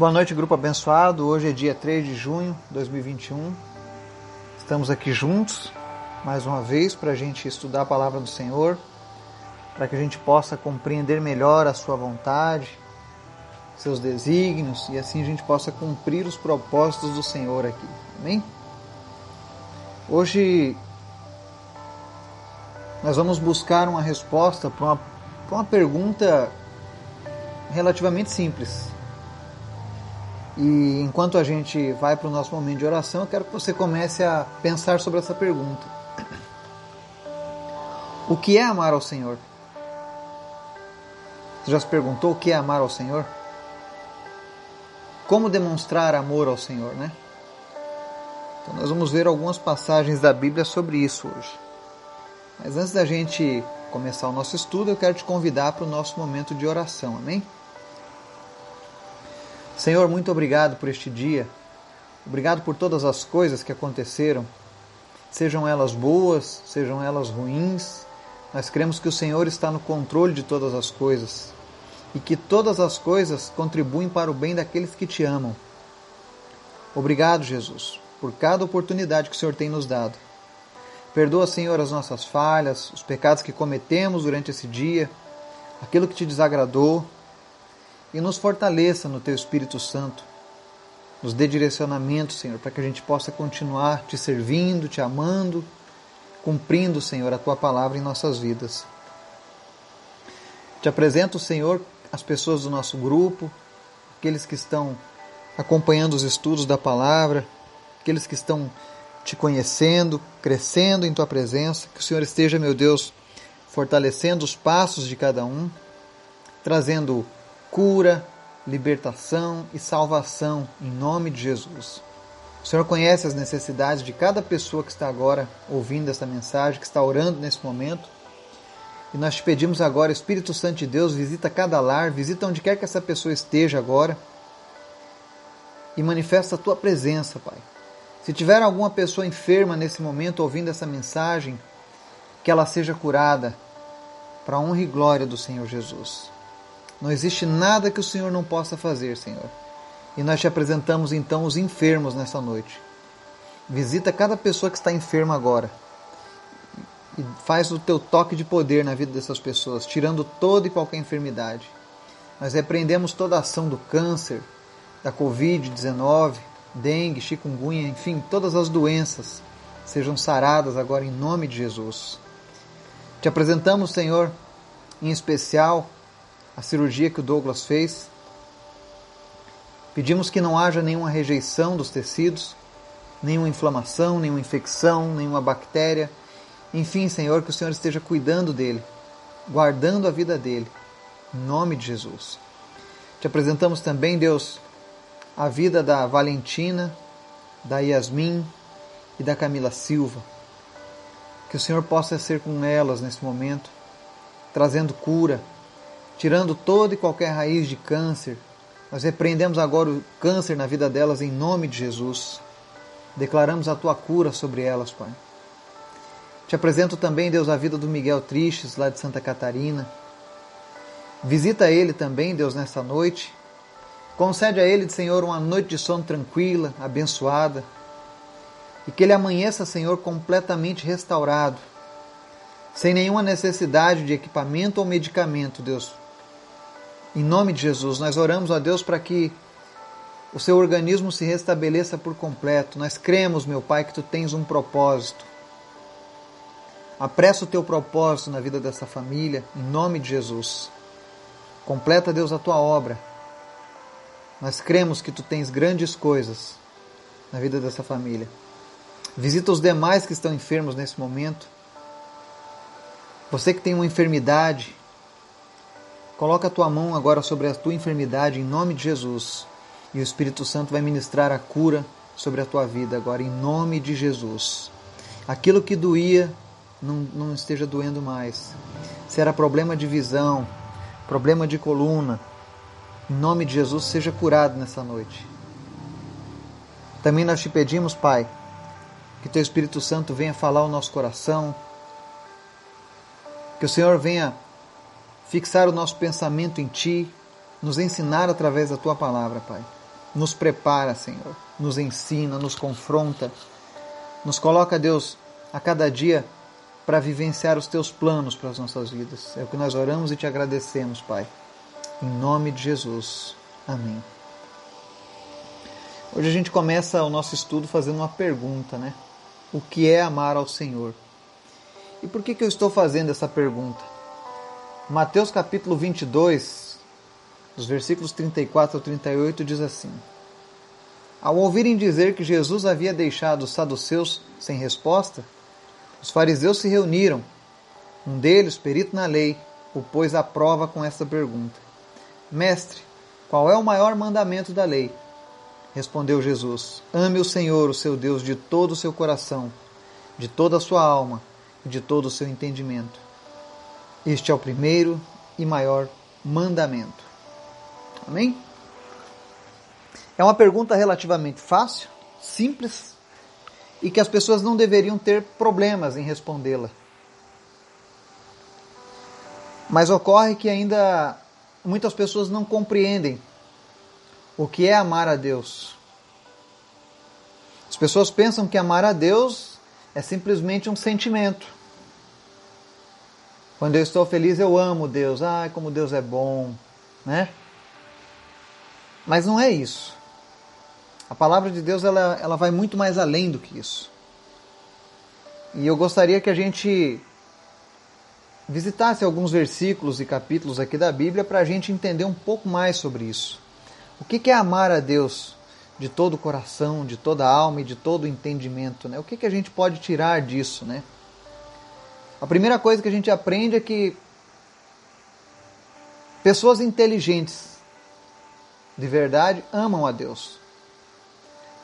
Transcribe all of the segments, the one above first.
Boa noite, grupo abençoado. Hoje é dia 3 de junho de 2021. Estamos aqui juntos mais uma vez para a gente estudar a palavra do Senhor, para que a gente possa compreender melhor a Sua vontade, seus desígnios e assim a gente possa cumprir os propósitos do Senhor aqui. Amém? Hoje nós vamos buscar uma resposta para uma, uma pergunta relativamente simples e enquanto a gente vai para o nosso momento de oração, eu quero que você comece a pensar sobre essa pergunta: O que é amar ao Senhor? Você já se perguntou o que é amar ao Senhor? Como demonstrar amor ao Senhor, né? Então nós vamos ver algumas passagens da Bíblia sobre isso hoje. Mas antes da gente começar o nosso estudo, eu quero te convidar para o nosso momento de oração, amém? Senhor, muito obrigado por este dia. Obrigado por todas as coisas que aconteceram, sejam elas boas, sejam elas ruins. Nós cremos que o Senhor está no controle de todas as coisas e que todas as coisas contribuem para o bem daqueles que te amam. Obrigado, Jesus, por cada oportunidade que o Senhor tem nos dado. Perdoa, Senhor, as nossas falhas, os pecados que cometemos durante esse dia, aquilo que te desagradou, e nos fortaleça no Teu Espírito Santo. Nos dê direcionamento, Senhor, para que a gente possa continuar te servindo, te amando, cumprindo, Senhor, a Tua palavra em nossas vidas. Te apresento, Senhor, as pessoas do nosso grupo, aqueles que estão acompanhando os estudos da palavra, aqueles que estão te conhecendo, crescendo em tua presença. Que o Senhor esteja, meu Deus, fortalecendo os passos de cada um, trazendo cura, libertação e salvação em nome de Jesus. O Senhor conhece as necessidades de cada pessoa que está agora ouvindo essa mensagem, que está orando nesse momento. E nós te pedimos agora, Espírito Santo de Deus, visita cada lar, visita onde quer que essa pessoa esteja agora e manifesta a tua presença, Pai. Se tiver alguma pessoa enferma nesse momento ouvindo essa mensagem, que ela seja curada para honra e glória do Senhor Jesus. Não existe nada que o Senhor não possa fazer, Senhor. E nós te apresentamos então os enfermos nessa noite. Visita cada pessoa que está enferma agora. E faz o teu toque de poder na vida dessas pessoas, tirando toda e qualquer enfermidade. Nós repreendemos toda a ação do câncer, da Covid-19, dengue, chikungunya, enfim, todas as doenças sejam saradas agora em nome de Jesus. Te apresentamos, Senhor, em especial a cirurgia que o Douglas fez. Pedimos que não haja nenhuma rejeição dos tecidos, nenhuma inflamação, nenhuma infecção, nenhuma bactéria. Enfim, Senhor, que o Senhor esteja cuidando dele, guardando a vida dele. Em nome de Jesus. Te apresentamos também, Deus, a vida da Valentina, da Yasmin e da Camila Silva. Que o Senhor possa ser com elas nesse momento, trazendo cura, tirando toda e qualquer raiz de câncer. Nós repreendemos agora o câncer na vida delas em nome de Jesus. Declaramos a tua cura sobre elas, Pai. Te apresento também, Deus, a vida do Miguel Tristes, lá de Santa Catarina. Visita ele também, Deus, nessa noite. Concede a ele, Senhor, uma noite de sono tranquila, abençoada. E que ele amanheça, Senhor, completamente restaurado, sem nenhuma necessidade de equipamento ou medicamento, Deus, em nome de Jesus, nós oramos a Deus para que o seu organismo se restabeleça por completo. Nós cremos, meu Pai, que tu tens um propósito. Apressa o teu propósito na vida dessa família, em nome de Jesus. Completa, Deus, a tua obra. Nós cremos que tu tens grandes coisas na vida dessa família. Visita os demais que estão enfermos nesse momento. Você que tem uma enfermidade, Coloca a tua mão agora sobre a tua enfermidade em nome de Jesus. E o Espírito Santo vai ministrar a cura sobre a tua vida agora em nome de Jesus. Aquilo que doía não, não esteja doendo mais. Se era problema de visão, problema de coluna, em nome de Jesus seja curado nessa noite. Também nós te pedimos, Pai, que teu Espírito Santo venha falar ao nosso coração, que o Senhor venha fixar o nosso pensamento em Ti, nos ensinar através da Tua palavra, Pai. nos prepara, Senhor, nos ensina, nos confronta, nos coloca, Deus, a cada dia para vivenciar os teus planos para as nossas vidas. É o que nós oramos e te agradecemos, Pai. Em nome de Jesus. Amém. Hoje a gente começa o nosso estudo fazendo uma pergunta, né? O que é amar ao Senhor? E por que, que eu estou fazendo essa pergunta? Mateus capítulo 22, dos versículos 34 ao 38, diz assim: Ao ouvirem dizer que Jesus havia deixado os saduceus sem resposta, os fariseus se reuniram. Um deles, perito na lei, o pôs à prova com esta pergunta: Mestre, qual é o maior mandamento da lei? Respondeu Jesus: Ame o Senhor, o seu Deus, de todo o seu coração, de toda a sua alma e de todo o seu entendimento. Este é o primeiro e maior mandamento. Amém? É uma pergunta relativamente fácil, simples e que as pessoas não deveriam ter problemas em respondê-la. Mas ocorre que ainda muitas pessoas não compreendem o que é amar a Deus. As pessoas pensam que amar a Deus é simplesmente um sentimento. Quando eu estou feliz, eu amo Deus. Ai, como Deus é bom, né? Mas não é isso. A palavra de Deus ela, ela vai muito mais além do que isso. E eu gostaria que a gente visitasse alguns versículos e capítulos aqui da Bíblia para a gente entender um pouco mais sobre isso. O que é amar a Deus de todo o coração, de toda a alma e de todo o entendimento? Né? O que, a gente pode tirar disso? Né? A primeira coisa que a gente aprende é que pessoas inteligentes, de verdade, amam a Deus.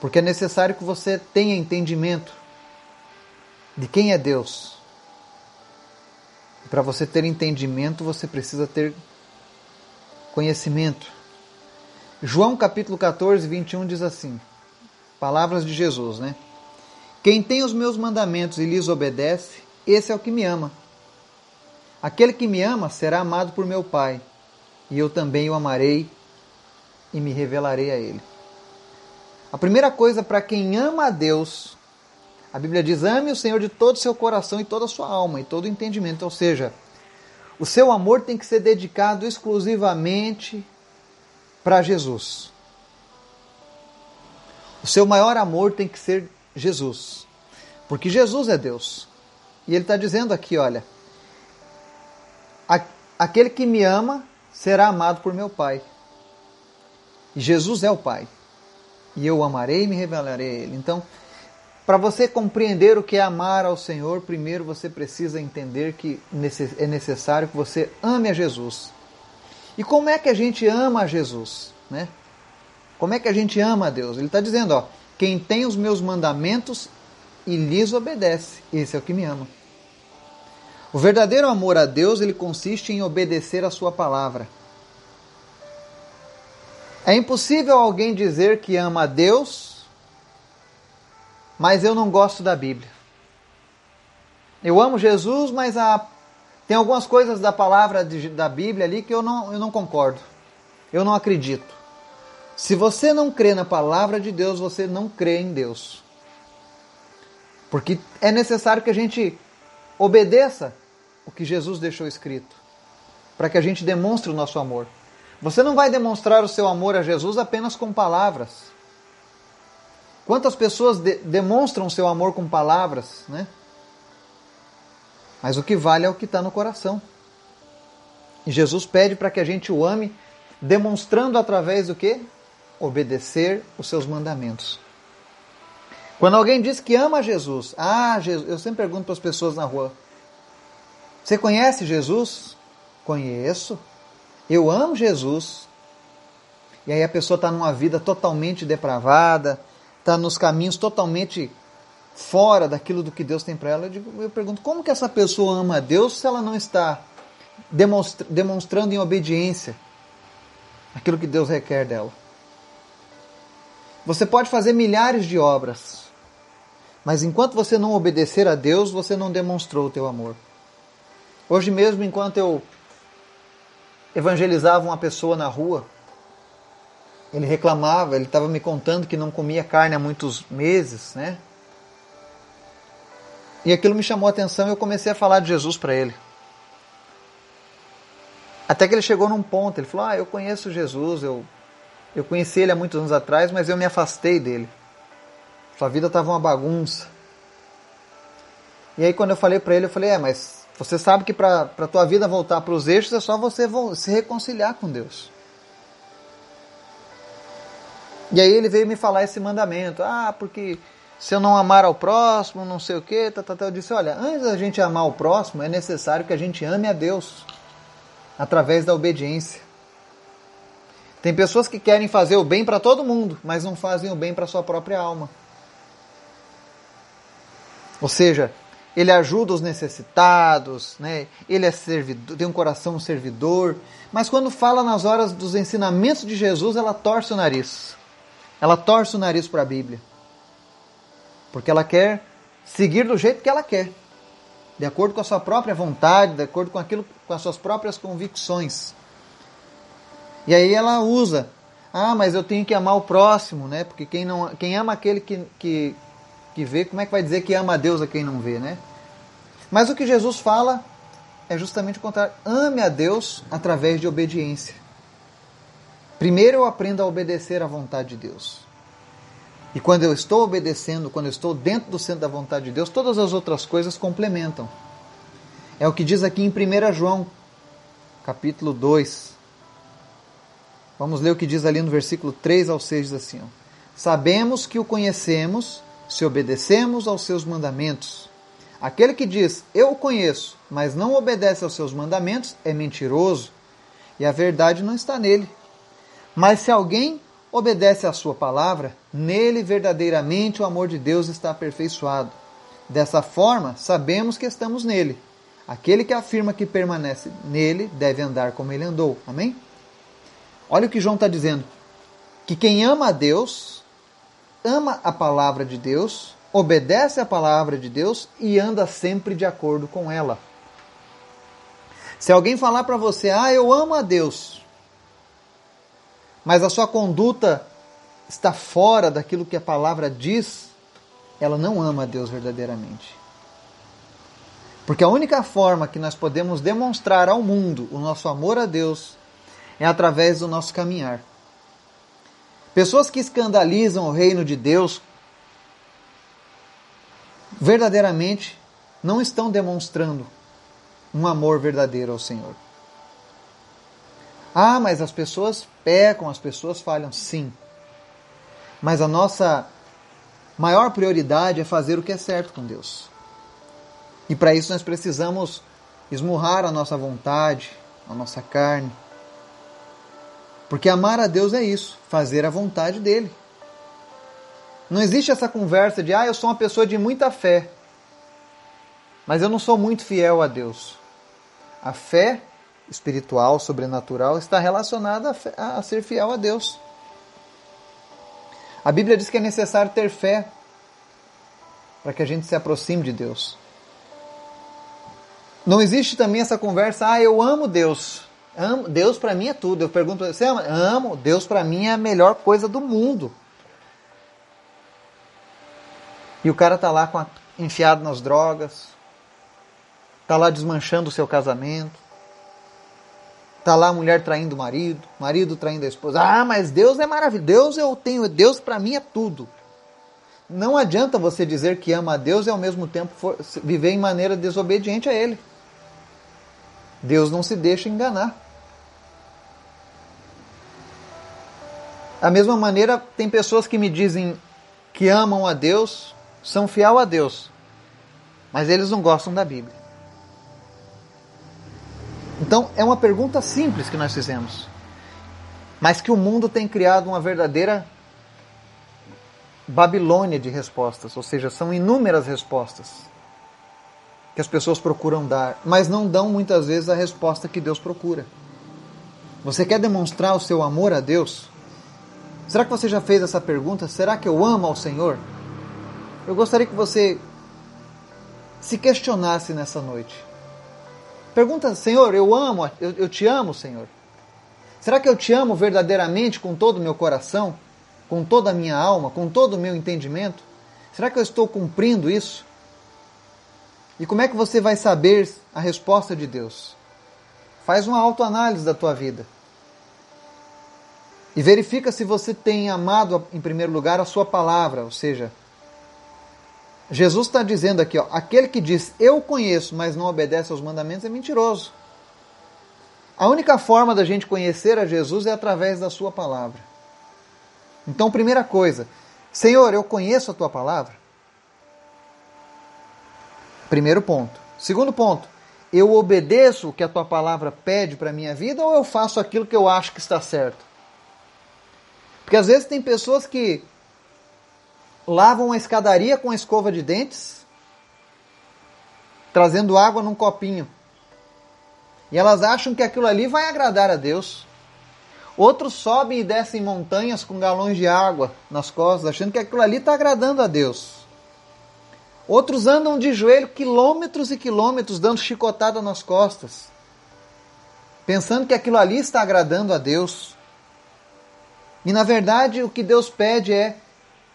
Porque é necessário que você tenha entendimento de quem é Deus. E para você ter entendimento, você precisa ter conhecimento. João capítulo 14, 21 diz assim: Palavras de Jesus, né? Quem tem os meus mandamentos e lhes obedece, esse é o que me ama. Aquele que me ama será amado por meu Pai, e eu também o amarei e me revelarei a ele. A primeira coisa para quem ama a Deus, a Bíblia diz: ame o Senhor de todo o seu coração e toda a sua alma e todo o entendimento. Ou seja, o seu amor tem que ser dedicado exclusivamente para Jesus. O seu maior amor tem que ser Jesus. Porque Jesus é Deus. E ele está dizendo aqui: olha, aquele que me ama será amado por meu Pai. Jesus é o Pai. E eu amarei e me revelarei a Ele. Então, para você compreender o que é amar ao Senhor, primeiro você precisa entender que é necessário que você ame a Jesus. E como é que a gente ama a Jesus? Né? Como é que a gente ama a Deus? Ele está dizendo, ó, quem tem os meus mandamentos e lhes obedece, esse é o que me ama. O verdadeiro amor a Deus ele consiste em obedecer a sua palavra. É impossível alguém dizer que ama a Deus, mas eu não gosto da Bíblia. Eu amo Jesus, mas a tem algumas coisas da palavra de, da Bíblia ali que eu não, eu não concordo. Eu não acredito. Se você não crê na palavra de Deus, você não crê em Deus. Porque é necessário que a gente obedeça o que Jesus deixou escrito, para que a gente demonstre o nosso amor. Você não vai demonstrar o seu amor a Jesus apenas com palavras. Quantas pessoas de demonstram seu amor com palavras, né? Mas o que vale é o que está no coração. E Jesus pede para que a gente o ame, demonstrando através do que? Obedecer os seus mandamentos. Quando alguém diz que ama Jesus, ah, Jesus, eu sempre pergunto para as pessoas na rua: Você conhece Jesus? Conheço. Eu amo Jesus. E aí a pessoa está numa vida totalmente depravada, está nos caminhos totalmente fora daquilo do que Deus tem para ela, eu, digo, eu pergunto, como que essa pessoa ama a Deus se ela não está demonstra, demonstrando em obediência aquilo que Deus requer dela? Você pode fazer milhares de obras, mas enquanto você não obedecer a Deus, você não demonstrou o teu amor. Hoje mesmo, enquanto eu evangelizava uma pessoa na rua, ele reclamava, ele estava me contando que não comia carne há muitos meses, né? E aquilo me chamou a atenção e eu comecei a falar de Jesus para ele. Até que ele chegou num ponto, ele falou: "Ah, eu conheço Jesus, eu eu conheci ele há muitos anos atrás, mas eu me afastei dele. Sua vida estava uma bagunça. E aí quando eu falei para ele, eu falei: "É, mas você sabe que para a tua vida voltar para os eixos é só você se reconciliar com Deus." E aí ele veio me falar esse mandamento. Ah, porque se eu não amar ao próximo, não sei o quê, tá, tá, tá. eu disse, olha, antes da gente amar o próximo, é necessário que a gente ame a Deus através da obediência. Tem pessoas que querem fazer o bem para todo mundo, mas não fazem o bem para sua própria alma. Ou seja, ele ajuda os necessitados, né? ele é servidor, tem um coração servidor, mas quando fala nas horas dos ensinamentos de Jesus, ela torce o nariz. Ela torce o nariz para a Bíblia. Porque ela quer seguir do jeito que ela quer, de acordo com a sua própria vontade, de acordo com aquilo, com as suas próprias convicções. E aí ela usa, ah, mas eu tenho que amar o próximo, né? Porque quem não, quem ama aquele que, que, que vê, como é que vai dizer que ama a Deus a quem não vê, né? Mas o que Jesus fala é justamente o contrário. Ame a Deus através de obediência. Primeiro eu aprendo a obedecer à vontade de Deus. E quando eu estou obedecendo, quando eu estou dentro do centro da vontade de Deus, todas as outras coisas complementam. É o que diz aqui em 1 João, capítulo 2. Vamos ler o que diz ali no versículo 3 ao 6, diz assim: ó, Sabemos que o conhecemos se obedecemos aos seus mandamentos. Aquele que diz, eu o conheço, mas não obedece aos seus mandamentos, é mentiroso, e a verdade não está nele. Mas se alguém obedece à sua palavra, nele verdadeiramente o amor de Deus está aperfeiçoado. Dessa forma, sabemos que estamos nele. Aquele que afirma que permanece nele deve andar como ele andou. Amém? Olha o que João está dizendo. Que quem ama a Deus, ama a palavra de Deus, obedece à palavra de Deus e anda sempre de acordo com ela. Se alguém falar para você, ah, eu amo a Deus, mas a sua conduta está fora daquilo que a palavra diz, ela não ama a Deus verdadeiramente. Porque a única forma que nós podemos demonstrar ao mundo o nosso amor a Deus é através do nosso caminhar. Pessoas que escandalizam o reino de Deus verdadeiramente não estão demonstrando um amor verdadeiro ao Senhor. Ah, mas as pessoas pecam, as pessoas falham. Sim. Mas a nossa maior prioridade é fazer o que é certo com Deus. E para isso nós precisamos esmurrar a nossa vontade, a nossa carne. Porque amar a Deus é isso, fazer a vontade dele. Não existe essa conversa de, ah, eu sou uma pessoa de muita fé, mas eu não sou muito fiel a Deus. A fé espiritual, sobrenatural, está relacionada a, a ser fiel a Deus. A Bíblia diz que é necessário ter fé para que a gente se aproxime de Deus. Não existe também essa conversa, ah, eu amo Deus. Amo, Deus para mim é tudo. Eu pergunto, você ama? Amo, Deus para mim é a melhor coisa do mundo. E o cara tá lá a, enfiado nas drogas, tá lá desmanchando o seu casamento, Tá lá a mulher traindo o marido, marido traindo a esposa. Ah, mas Deus é maravilhoso. Deus eu tenho, Deus para mim é tudo. Não adianta você dizer que ama a Deus e ao mesmo tempo for, viver em maneira desobediente a Ele. Deus não se deixa enganar. Da mesma maneira, tem pessoas que me dizem que amam a Deus, são fiel a Deus, mas eles não gostam da Bíblia. Então, é uma pergunta simples que nós fizemos, mas que o mundo tem criado uma verdadeira Babilônia de respostas, ou seja, são inúmeras respostas que as pessoas procuram dar, mas não dão muitas vezes a resposta que Deus procura. Você quer demonstrar o seu amor a Deus? Será que você já fez essa pergunta? Será que eu amo ao Senhor? Eu gostaria que você se questionasse nessa noite. Pergunta, Senhor, eu amo, eu, eu te amo, Senhor. Será que eu te amo verdadeiramente com todo o meu coração, com toda a minha alma, com todo o meu entendimento? Será que eu estou cumprindo isso? E como é que você vai saber a resposta de Deus? Faz uma autoanálise da tua vida. E verifica se você tem amado, em primeiro lugar, a sua palavra, ou seja, Jesus está dizendo aqui, ó, aquele que diz eu conheço, mas não obedece aos mandamentos é mentiroso. A única forma da gente conhecer a Jesus é através da sua palavra. Então, primeira coisa, Senhor, eu conheço a tua palavra? Primeiro ponto. Segundo ponto, eu obedeço o que a tua palavra pede para a minha vida ou eu faço aquilo que eu acho que está certo? Porque às vezes tem pessoas que lavam a escadaria com a escova de dentes, trazendo água num copinho. E elas acham que aquilo ali vai agradar a Deus. Outros sobem e descem montanhas com galões de água nas costas, achando que aquilo ali está agradando a Deus. Outros andam de joelho quilômetros e quilômetros dando chicotada nas costas, pensando que aquilo ali está agradando a Deus. E na verdade o que Deus pede é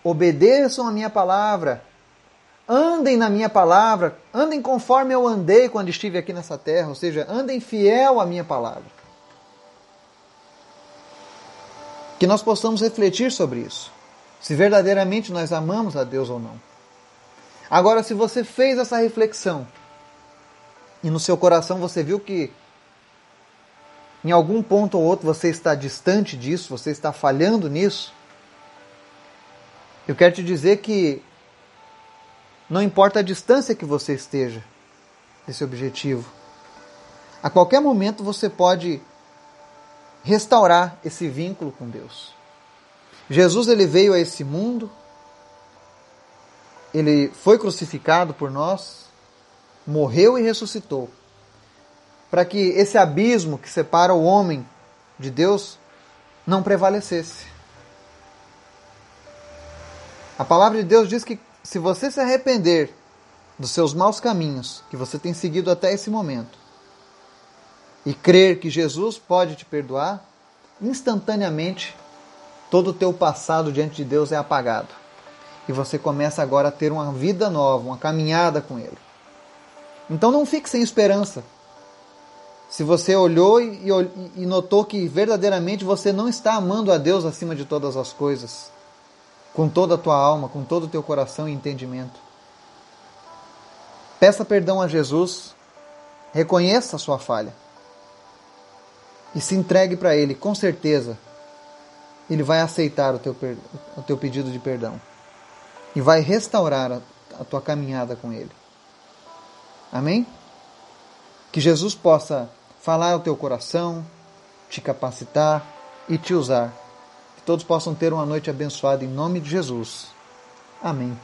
obedeçam a minha palavra, andem na minha palavra, andem conforme eu andei quando estive aqui nessa terra, ou seja, andem fiel à minha palavra. Que nós possamos refletir sobre isso, se verdadeiramente nós amamos a Deus ou não. Agora, se você fez essa reflexão e no seu coração você viu que em algum ponto ou outro você está distante disso, você está falhando nisso, eu quero te dizer que não importa a distância que você esteja desse objetivo, a qualquer momento você pode restaurar esse vínculo com Deus. Jesus ele veio a esse mundo, ele foi crucificado por nós, morreu e ressuscitou, para que esse abismo que separa o homem de Deus não prevalecesse. A palavra de Deus diz que se você se arrepender dos seus maus caminhos que você tem seguido até esse momento e crer que Jesus pode te perdoar, instantaneamente todo o teu passado diante de Deus é apagado. E você começa agora a ter uma vida nova, uma caminhada com Ele. Então não fique sem esperança. Se você olhou e, e notou que verdadeiramente você não está amando a Deus acima de todas as coisas, com toda a tua alma, com todo o teu coração e entendimento. Peça perdão a Jesus, reconheça a sua falha e se entregue para Ele, com certeza. Ele vai aceitar o teu, o teu pedido de perdão e vai restaurar a, a tua caminhada com Ele. Amém? Que Jesus possa falar ao teu coração, te capacitar e te usar que todos possam ter uma noite abençoada em nome de Jesus. Amém.